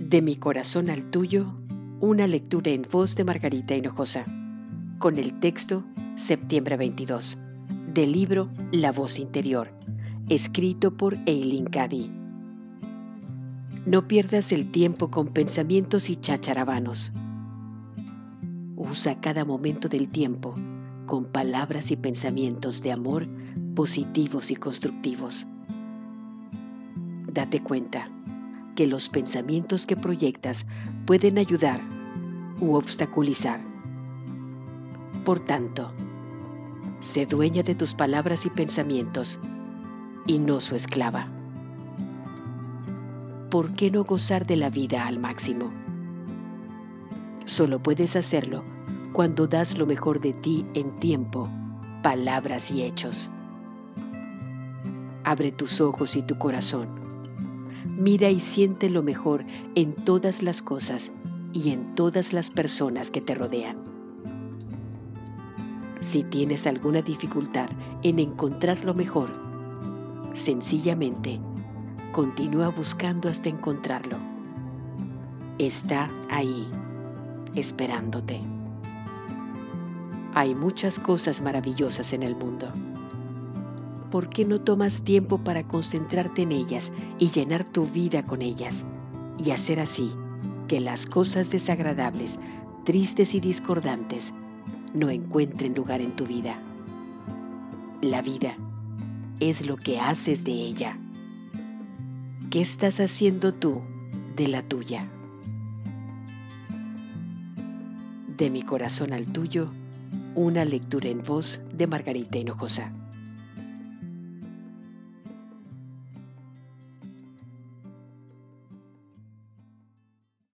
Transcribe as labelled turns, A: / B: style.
A: De mi corazón al tuyo, una lectura en voz de Margarita Hinojosa, con el texto Septiembre 22, del libro La voz interior, escrito por Eileen Cady. No pierdas el tiempo con pensamientos y chacharabanos. Usa cada momento del tiempo con palabras y pensamientos de amor positivos y constructivos. Date cuenta que los pensamientos que proyectas pueden ayudar u obstaculizar. Por tanto, sé dueña de tus palabras y pensamientos y no su esclava. ¿Por qué no gozar de la vida al máximo? Solo puedes hacerlo cuando das lo mejor de ti en tiempo, palabras y hechos. Abre tus ojos y tu corazón. Mira y siente lo mejor en todas las cosas y en todas las personas que te rodean. Si tienes alguna dificultad en encontrar lo mejor, sencillamente continúa buscando hasta encontrarlo. Está ahí, esperándote. Hay muchas cosas maravillosas en el mundo. ¿Por qué no tomas tiempo para concentrarte en ellas y llenar tu vida con ellas? Y hacer así que las cosas desagradables, tristes y discordantes no encuentren lugar en tu vida. La vida es lo que haces de ella. ¿Qué estás haciendo tú de la tuya? De mi corazón al tuyo, una lectura en voz de Margarita Hinojosa.